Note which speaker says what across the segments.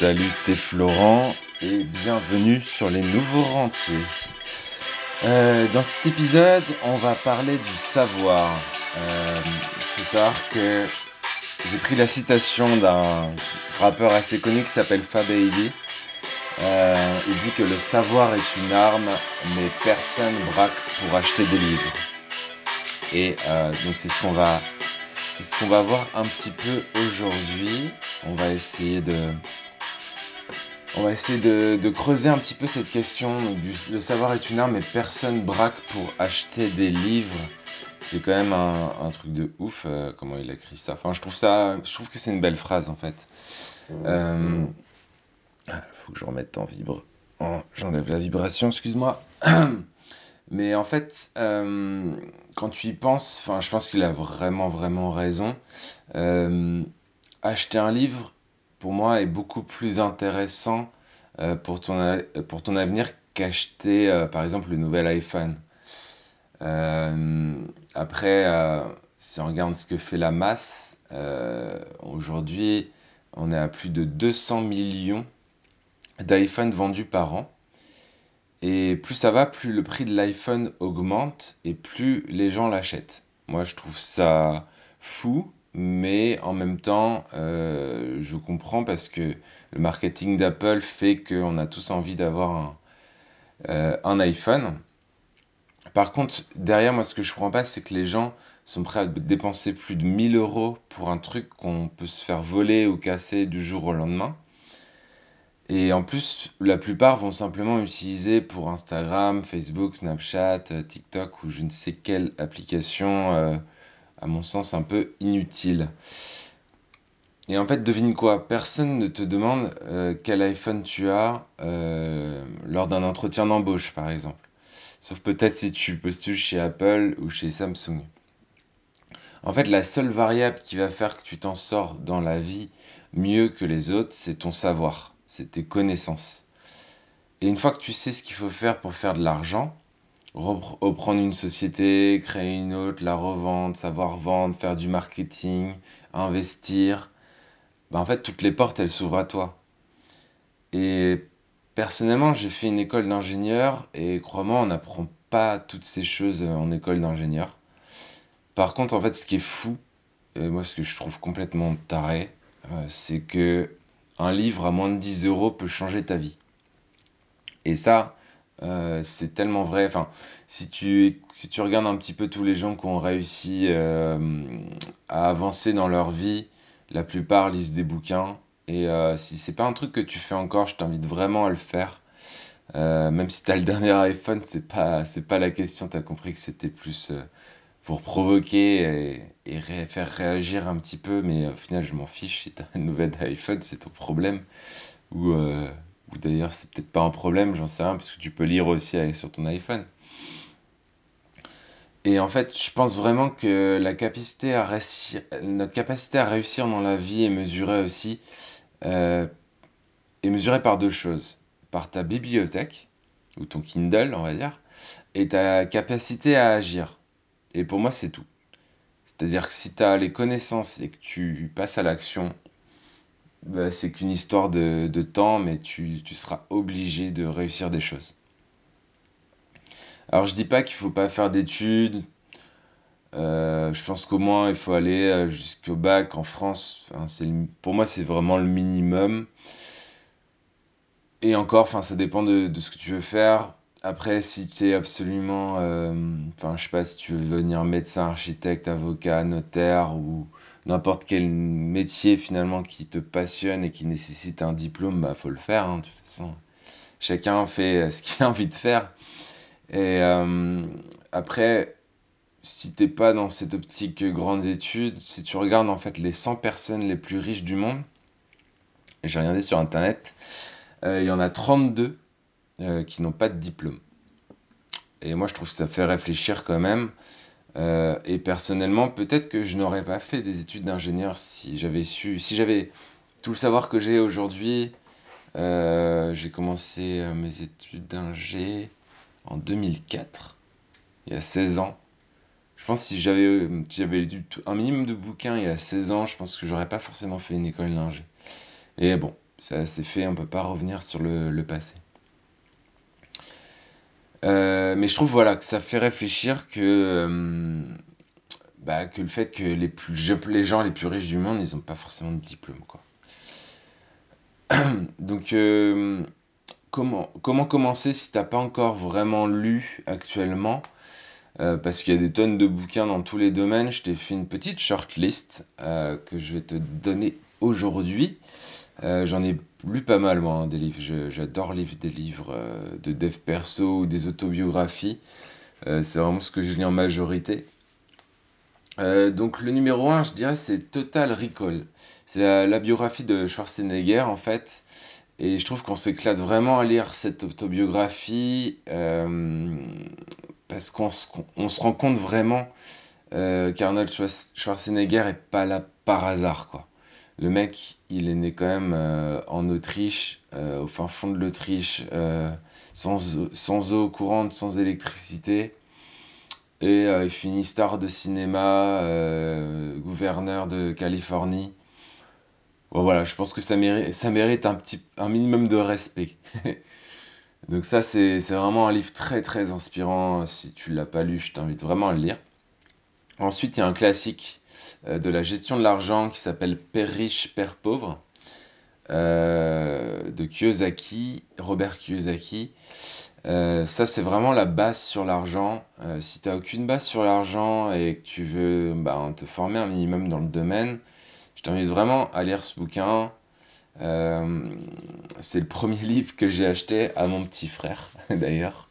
Speaker 1: Salut, c'est Florent et bienvenue sur les nouveaux rentiers. Euh, dans cet épisode, on va parler du savoir. Euh, il faut savoir que j'ai pris la citation d'un rappeur assez connu qui s'appelle Fabaidi. Euh, il dit que le savoir est une arme, mais personne braque pour acheter des livres. Et donc c'est ce qu'on va, c'est ce qu'on va voir un petit peu aujourd'hui. On va essayer de, on va essayer de, creuser un petit peu cette question. Du, le savoir est une arme, mais personne braque pour acheter des livres. C'est quand même un, truc de ouf euh, comment il a écrit ça. Enfin, je trouve ça, je trouve que c'est une belle phrase en fait. Euh, faut que je remette en vibre. Oh, J'enlève la vibration, excuse-moi. Mais en fait, euh, quand tu y penses, je pense qu'il a vraiment, vraiment raison. Euh, acheter un livre, pour moi, est beaucoup plus intéressant euh, pour ton, a- pour ton avenir qu'acheter, euh, par exemple, le nouvel iPhone. Euh, après, euh, si on regarde ce que fait la masse, euh, aujourd'hui, on est à plus de 200 millions d'iPhone vendus par an. Et plus ça va, plus le prix de l'iPhone augmente et plus les gens l'achètent. Moi, je trouve ça fou, mais en même temps, euh, je comprends parce que le marketing d'Apple fait qu'on a tous envie d'avoir un, euh, un iPhone. Par contre, derrière, moi, ce que je comprends pas, c'est que les gens sont prêts à dépenser plus de 1000 euros pour un truc qu'on peut se faire voler ou casser du jour au lendemain. Et en plus, la plupart vont simplement utiliser pour Instagram, Facebook, Snapchat, euh, TikTok ou je ne sais quelle application, à mon sens, un peu inutile. Et en fait, devine quoi? Personne ne te demande euh, quel iPhone tu as euh, lors d'un entretien d'embauche, par exemple. Sauf peut-être si tu postules chez Apple ou chez Samsung. En fait, la seule variable qui va faire que tu t'en sors dans la vie mieux que les autres, c'est ton savoir, c'est tes connaissances. Et une fois que tu sais ce qu'il faut faire pour faire de l'argent, reprendre une société, créer une autre, la revendre, savoir vendre, faire du marketing, investir, bah en fait, toutes les portes, elles s'ouvrent à toi. Et personnellement, j'ai fait une école d'ingénieur et crois-moi, on n'apprend pas toutes ces choses en école d'ingénieur. Par contre, en fait, ce qui est fou, et moi, ce que je trouve complètement taré, euh, c'est que un livre à moins de 10 euros peut changer ta vie. Et ça, euh, c'est tellement vrai. Enfin, si tu, si tu regardes un petit peu tous les gens qui ont réussi euh, à avancer dans leur vie, la plupart lisent des bouquins. Et euh, si c'est pas un truc que tu fais encore, je t'invite vraiment à le faire. Euh, même si t'as le dernier iPhone, c'est pas, pas la question. T'as compris que c'était plus pour provoquer et, faire réagir un petit peu. Mais au final, je m'en fiche. Si t'as un nouvel iPhone, c'est ton problème. Ou, d'ailleurs, c'est peut-être pas un problème, j'en sais rien, parce que tu peux lire aussi sur ton iPhone. Et en fait, je pense vraiment que la capacité à réussir, notre capacité à réussir dans la vie est mesurée aussi, euh, est mesurée par deux choses. Par ta bibliothèque, ou ton Kindle, on va dire, et ta capacité à agir. Et pour moi, c'est tout. C'est-à-dire que si tu as les connaissances et que tu passes à l'action, bah, c'est qu'une histoire de, temps, mais tu, seras obligé de réussir des choses. Alors, je dis pas qu'il faut pas faire d'études. euh, je pense qu'au moins il faut aller euh, jusqu'au bac en France. Pour moi, c'est vraiment le minimum. Et encore, enfin, ça dépend de ce que tu veux faire. Après, si tu es absolument, euh, enfin, je sais pas, si tu veux devenir médecin, architecte, avocat, notaire ou n'importe quel métier finalement qui te passionne et qui nécessite un diplôme, bah faut le faire, hein, de toute façon. Chacun fait euh, ce qu'il a envie de faire. Et euh, après, si t'es pas dans cette optique grandes études, si tu regardes en fait les 100 personnes les plus riches du monde, j'ai regardé sur internet, euh, il y en a 32 euh, qui n'ont pas de diplôme. Et moi, je trouve que ça fait réfléchir quand même. Euh, et personnellement, peut-être que je n'aurais pas fait des études d'ingénieur si j'avais su, si j'avais tout le savoir que j'ai aujourd'hui. Euh, j'ai commencé mes études d'ingé en 2004, il y a 16 ans. Je pense que si j'avais lu un minimum de bouquins il y a 16 ans, je pense que j'aurais pas forcément fait une école d'ingé. Et bon, Ça s'est fait, on peut pas revenir sur le passé. Euh, mais je trouve voilà que ça fait réfléchir que, euh, bah, que le fait que les, plus, les gens les plus riches du monde, ils n'ont pas forcément de diplôme. Quoi. Donc, euh, comment, comment commencer si t'as pas encore vraiment lu actuellement? Parce qu'il y a des tonnes de bouquins dans tous les domaines. Je t'ai fait une petite shortlist que je vais te donner aujourd'hui. Euh, j'en ai lu pas mal, moi, hein, des livres. J'adore lire des livres euh, de dev perso ou des autobiographies. Euh, c'est vraiment ce que je lis en majorité. donc le numéro 1, je dirais, c'est Total Recall. C'est la, biographie de Schwarzenegger, en fait. Et je trouve qu'on s'éclate vraiment à lire cette autobiographie parce qu'on se, rend compte vraiment qu'Arnold Schwarzenegger est pas là par hasard, quoi. Le mec, il est né quand même euh, en Autriche, euh, au fin fond de l'Autriche, euh, sans, eau courante, sans électricité. Et il finit star de cinéma, gouverneur de Californie. Bon, voilà, je pense que ça mérite, un, minimum de respect. Donc ça, c'est vraiment un livre très très inspirant. Si tu l'as pas lu, je t'invite vraiment à le lire. Ensuite, il y a un classique de la gestion de l'argent qui s'appelle Père riche, Père pauvre, euh, de Kiyosaki, Robert Kiyosaki. Euh, ça, c'est vraiment la base sur l'argent. si tu n'as aucune base sur l'argent et que tu veux bah, te former un minimum dans le domaine, je t'invite vraiment à lire ce bouquin. c'est le premier livre que j'ai acheté à mon petit frère, d'ailleurs.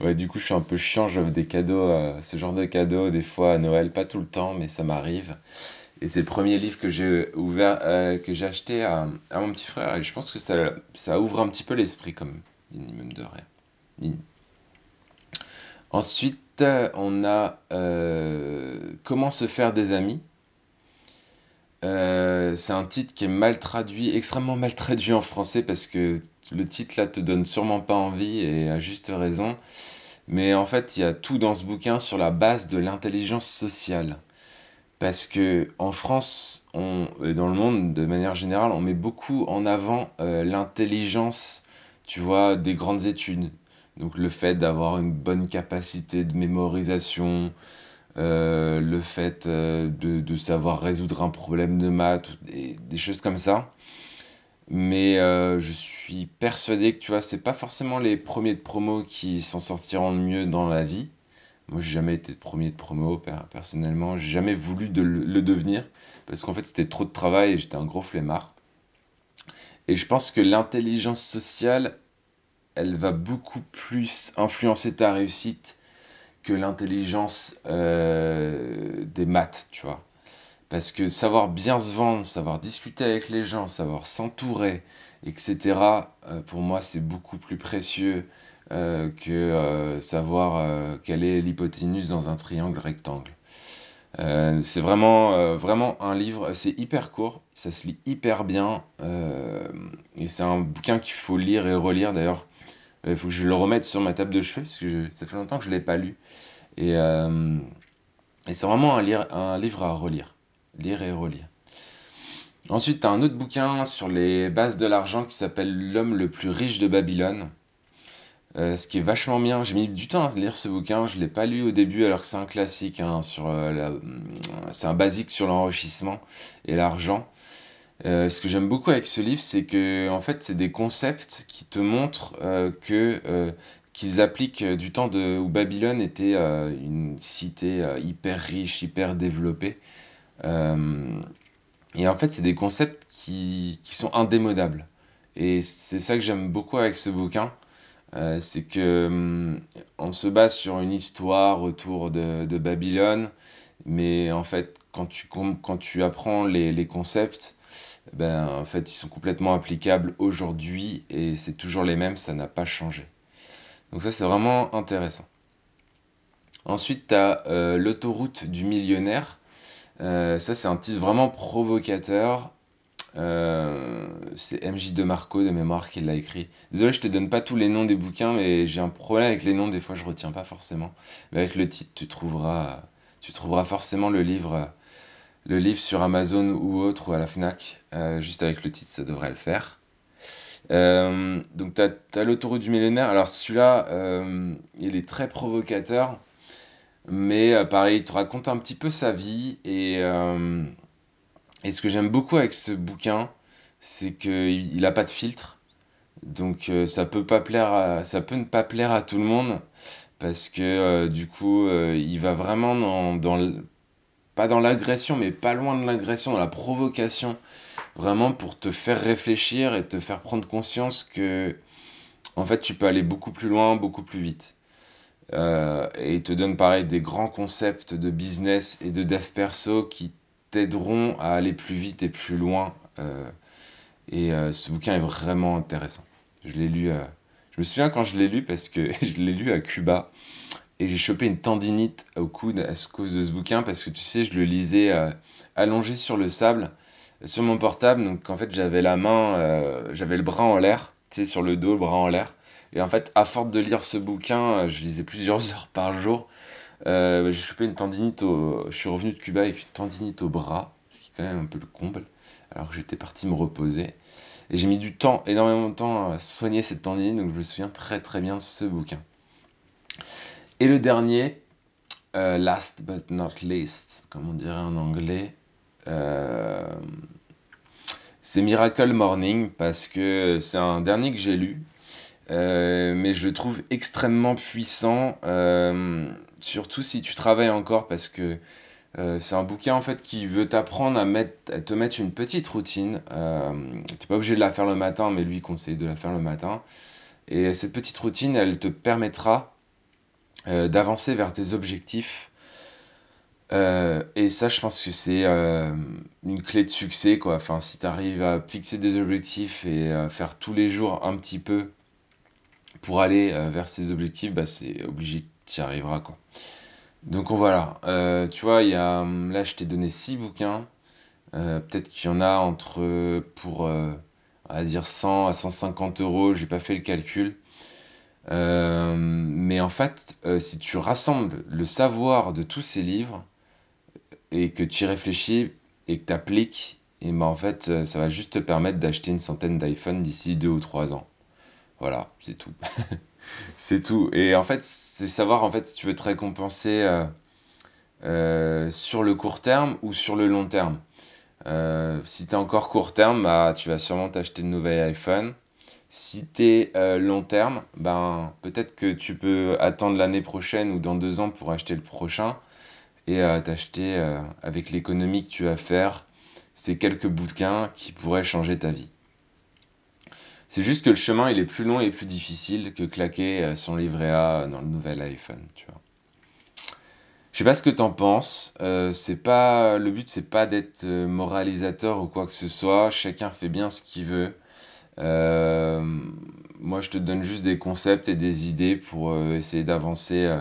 Speaker 1: Ouais, du coup, je suis un peu chiant, j'offre des cadeaux, euh, ce genre de cadeaux, des fois à Noël, pas tout le temps, mais ça m'arrive. Et c'est le premier livre que j'ai ouvert, euh, que j'ai acheté à, mon petit frère, et je pense que ça, ouvre un petit peu l'esprit, comme minimum de rien. Ensuite, on a euh, Comment se faire des amis. C'est un titre qui est mal traduit, extrêmement mal traduit en français parce que le titre là te donne sûrement pas envie et à juste raison. Mais en fait, il y a tout dans ce bouquin sur la base de l'intelligence sociale. Parce que en France, et dans le monde de manière générale, on met beaucoup en avant euh, l'intelligence, tu vois, des grandes études. Donc le fait d'avoir une bonne capacité de mémorisation, euh, le fait euh, de, savoir résoudre un problème de maths, des choses comme ça. Mais euh, je suis persuadé que tu vois, c'est pas forcément les premiers de promo qui s'en sortiront le mieux dans la vie. Moi, j'ai jamais été premier de promo personnellement, j'ai jamais voulu de le devenir parce qu'en fait, c'était trop de travail et j'étais un gros flemmard. Et je pense que l'intelligence sociale, elle va beaucoup plus influencer ta réussite que l'intelligence euh, des maths, tu vois. Parce que savoir bien se vendre, savoir discuter avec les gens, savoir s'entourer, etc., euh, pour moi, c'est beaucoup plus précieux euh, que savoir quelle est l'hypoténuse dans un triangle rectangle. c'est vraiment, vraiment un livre, c'est hyper court, ça se lit hyper bien, et c'est un bouquin qu'il faut lire et relire. D'ailleurs, il faut que je le remette sur ma table de chevet, parce que ça fait longtemps que je ne l'ai pas lu. Et, et c'est vraiment un, livre à relire lire et relire. Ensuite, tu as un autre bouquin sur les bases de l'argent qui s'appelle L'homme le plus riche de Babylone. Euh, ce qui est vachement bien. J'ai mis du temps à lire ce bouquin. Je ne l'ai pas lu au début alors que c'est un classique. Hein, sur, euh, c'est un basique sur l'enrichissement et l'argent. Euh, ce que j'aime beaucoup avec ce livre, c'est que en fait, c'est des concepts qui te montrent que qu'ils appliquent du temps où Babylone était une cité hyper riche, hyper développée. Euh, et en fait, c'est des concepts qui, qui, sont indémodables. Et c'est ça que j'aime beaucoup avec ce bouquin. Euh, c'est que hum, on se base sur une histoire autour de, de, Babylone, mais en fait, quand tu, quand tu apprends les, les concepts, ben, en fait, ils sont complètement applicables aujourd'hui et c'est toujours les mêmes, ça n'a pas changé. Donc ça, c'est vraiment intéressant. Ensuite, tu as euh, l'autoroute du millionnaire. Euh, ça, c'est un titre vraiment provocateur. Euh, c'est MJ de Marco de mémoire qui l'a écrit. Désolé, je te donne pas tous les noms des bouquins, mais j'ai un problème avec les noms, des fois je retiens pas forcément. Mais avec le titre, tu trouveras, tu trouveras forcément le livre, le livre sur Amazon ou autre ou à la Fnac. Euh, juste avec le titre, ça devrait le faire. Euh, donc, tu as, l'autoroute du millénaire. Alors, celui-là, euh, il est très provocateur. Mais pareil, il te raconte un petit peu sa vie. Et, ce que j'aime beaucoup avec ce bouquin, c'est qu'il n'a pas de filtre. Donc, ça peut pas plaire ne pas plaire à tout le monde. Parce que du coup, il va vraiment dans, dans pas dans l'agression, mais pas loin de l'agression, dans la provocation vraiment pour te faire réfléchir et te faire prendre conscience que en fait tu peux aller beaucoup plus loin, beaucoup plus vite. Euh, et il te donne pareil des grands concepts de business et de dev perso qui t'aideront à aller plus vite et plus loin. Euh, et euh, ce bouquin est vraiment intéressant. Je l'ai lu. je me souviens quand je l'ai lu parce que je l'ai lu à Cuba et j'ai chopé une tendinite au coude à cause de ce bouquin parce que tu sais, je le lisais allongé sur le sable sur mon portable. Donc en fait, j'avais la main, euh, j'avais le bras en l'air, tu sais, sur le dos, le bras en l'air. Et en fait, à force de lire ce bouquin, euh, je lisais plusieurs heures par jour. Euh, j'ai chopé une tendinite au... Je suis revenu de Cuba avec une tendinite au bras, ce qui est quand même un peu le comble, alors que j'étais parti me reposer. Et j'ai mis du temps, énormément de temps à soigner cette tendinite, donc je me souviens très très bien de ce bouquin. Et le dernier, last but not least, comme on dirait en anglais, euh, c'est Miracle Morning parce que c'est un dernier que j'ai lu, euh, mais je le trouve extrêmement puissant, euh, surtout si tu travailles encore parce que c'est un bouquin en fait qui veut t'apprendre à, te mettre une petite routine. tu n'es pas obligé de la faire le matin, mais lui conseille de la faire le matin. Et cette petite routine, elle te permettra d'avancer vers tes objectifs euh, et ça, je pense que c'est euh, une clé de succès, quoi. Enfin, si tu arrives à fixer des objectifs et à faire tous les jours un petit peu pour aller euh, vers ces objectifs, bah, c'est obligé tu y arriveras, quoi. Donc voilà, tu vois, il y a, là, je t'ai donné 6 bouquins. Peut-être qu'il y en a entre, pour, on dire 100 à 150 euros, j'ai pas fait le calcul. Mais en fait, si tu rassembles le savoir de tous ces livres, et que tu réfléchis et que tu appliques, et ben en fait, euh, ça va juste te permettre d'acheter une centaine d'iPhone d'ici deux ou trois ans. Voilà, c'est tout. c'est tout. Et en fait, c'est savoir en fait si tu veux te récompenser euh, euh, sur le court terme ou sur le long terme. si tu es encore court terme, bah, tu vas sûrement t'acheter de nouvel iPhone. Si tu es long terme, ben, peut-être que tu peux attendre l'année prochaine ou dans deux ans pour acheter le prochain et à t'acheter euh, avec l'économie que tu vas faire ces quelques bouquins qui pourraient changer ta vie. C'est juste que le chemin il est plus long et plus difficile que claquer euh, son livret A dans le nouvel iPhone, tu vois. Je sais pas ce que t'en penses. Euh, c'est pas le but, c'est pas d'être moralisateur ou quoi que ce soit. Chacun fait bien ce qu'il veut. Moi, je te donne juste des concepts et des idées pour essayer d'avancer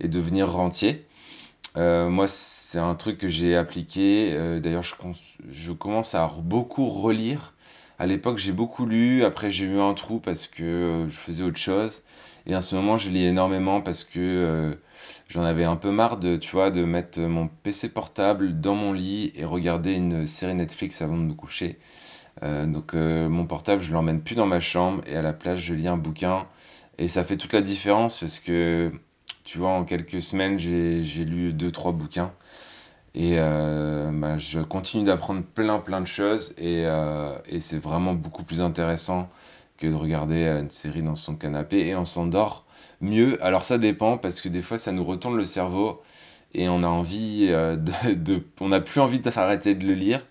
Speaker 1: et devenir rentier. Euh, moi, c'est un truc que j'ai appliqué. Euh, d'ailleurs, je, je, commence à beaucoup relire. À l'époque, j'ai beaucoup lu. Après, j'ai eu un trou parce que euh, je faisais autre chose. Et en ce moment, je lis énormément parce que j'en avais un peu marre de, tu vois, de mettre mon PC portable dans mon lit et regarder une série Netflix avant de me coucher. Donc, mon portable, je l'emmène plus dans ma chambre et à la place, je lis un bouquin. Et ça fait toute la différence parce que tu vois, en quelques semaines, j'ai lu deux, trois bouquins. Et euh, bah, je continue d'apprendre plein, plein de choses. Euh, et, c'est vraiment beaucoup plus intéressant que de regarder euh, une série dans son canapé. Et on s'endort mieux. Alors ça dépend, parce que des fois, ça nous retourne le cerveau. Et on a envie de, on n'a plus envie d'arrêter de le lire.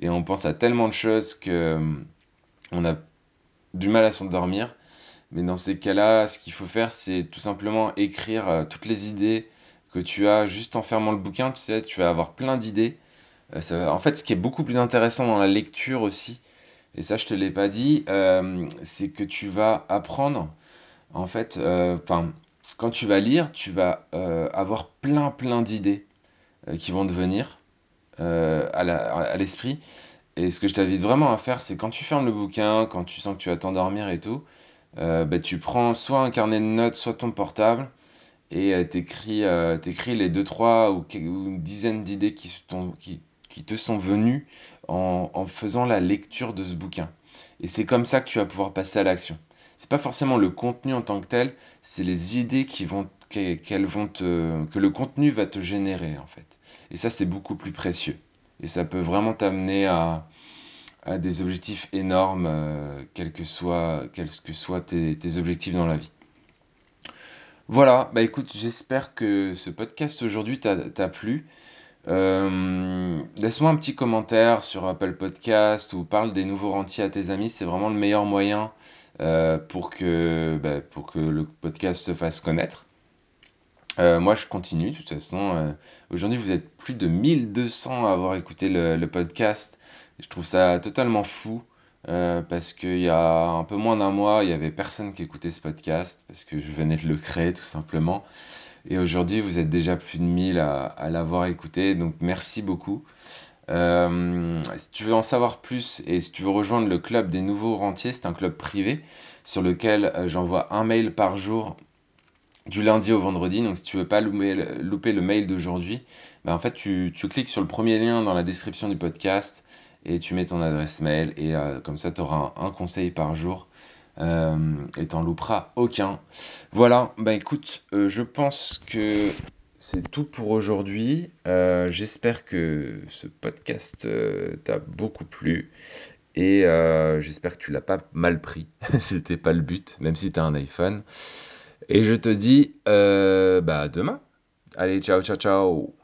Speaker 1: Et on pense à tellement de choses que on a du mal à s'endormir. Mais dans ces cas-là, ce qu'il faut faire, c'est tout simplement écrire euh, toutes les idées que tu as juste en fermant le bouquin. Tu sais, tu vas avoir plein d'idées. Euh, en fait, ce qui est beaucoup plus intéressant dans la lecture aussi, et ça je te l'ai pas dit, euh, c'est que tu vas apprendre, en fait, enfin, quand tu vas lire, tu vas avoir plein plein d'idées qui vont te venir à l'esprit. et ce que je t'invite vraiment à faire, c'est quand tu fermes le bouquin, quand tu sens que tu vas t'endormir et tout, euh, bah, tu prends soit un carnet de notes, soit ton portable, et euh, t'écris, euh, les deux, trois ou, une dizaine d'idées qui, te sont venues en, faisant la lecture de ce bouquin. Et c'est comme ça que tu vas pouvoir passer à l'action. C'est pas forcément le contenu en tant que tel, c'est les idées qui vont, qu'elles vont te, que le contenu va te générer en fait. Et ça, c'est beaucoup plus précieux. Et ça peut vraiment t'amener à, des objectifs énormes, euh, quels que soient, tes objectifs dans la vie. Voilà, bah écoute, j'espère que ce podcast aujourd'hui t'a plu. Euh, laisse-moi un petit commentaire sur Apple Podcast ou parle des nouveaux rentiers à tes amis. C'est vraiment le meilleur moyen euh, pour, que, bah, pour que le podcast se fasse connaître. Euh, moi, je continue. De toute façon, aujourd'hui, vous êtes plus de 1200 à avoir écouté le, podcast. Je trouve ça totalement fou. Euh, parce qu'il y a un peu moins d'un mois, il y avait personne qui écoutait ce podcast, parce que je venais de le créer tout simplement. Et aujourd'hui, vous êtes déjà plus de 1000 à, à l'avoir écouté, donc merci beaucoup. Euh, si tu veux en savoir plus et si tu veux rejoindre le club des nouveaux rentiers, c'est un club privé sur lequel euh, j'envoie un mail par jour du lundi au vendredi. Donc si tu veux pas louper, le mail d'aujourd'hui, ben en fait tu, cliques sur le premier lien dans la description du podcast et tu mets ton adresse mail et euh, comme ça tu auras un, conseil par jour euh, et t'en louperas aucun. Voilà, bah écoute, je pense que c'est tout pour aujourd'hui. Euh, j'espère que ce podcast t'a beaucoup plu et j'espère que tu l'as pas mal pris. C'était pas le but, même si t'as un iPhone. Et je te dis bah demain. Allez, ciao, ciao, ciao.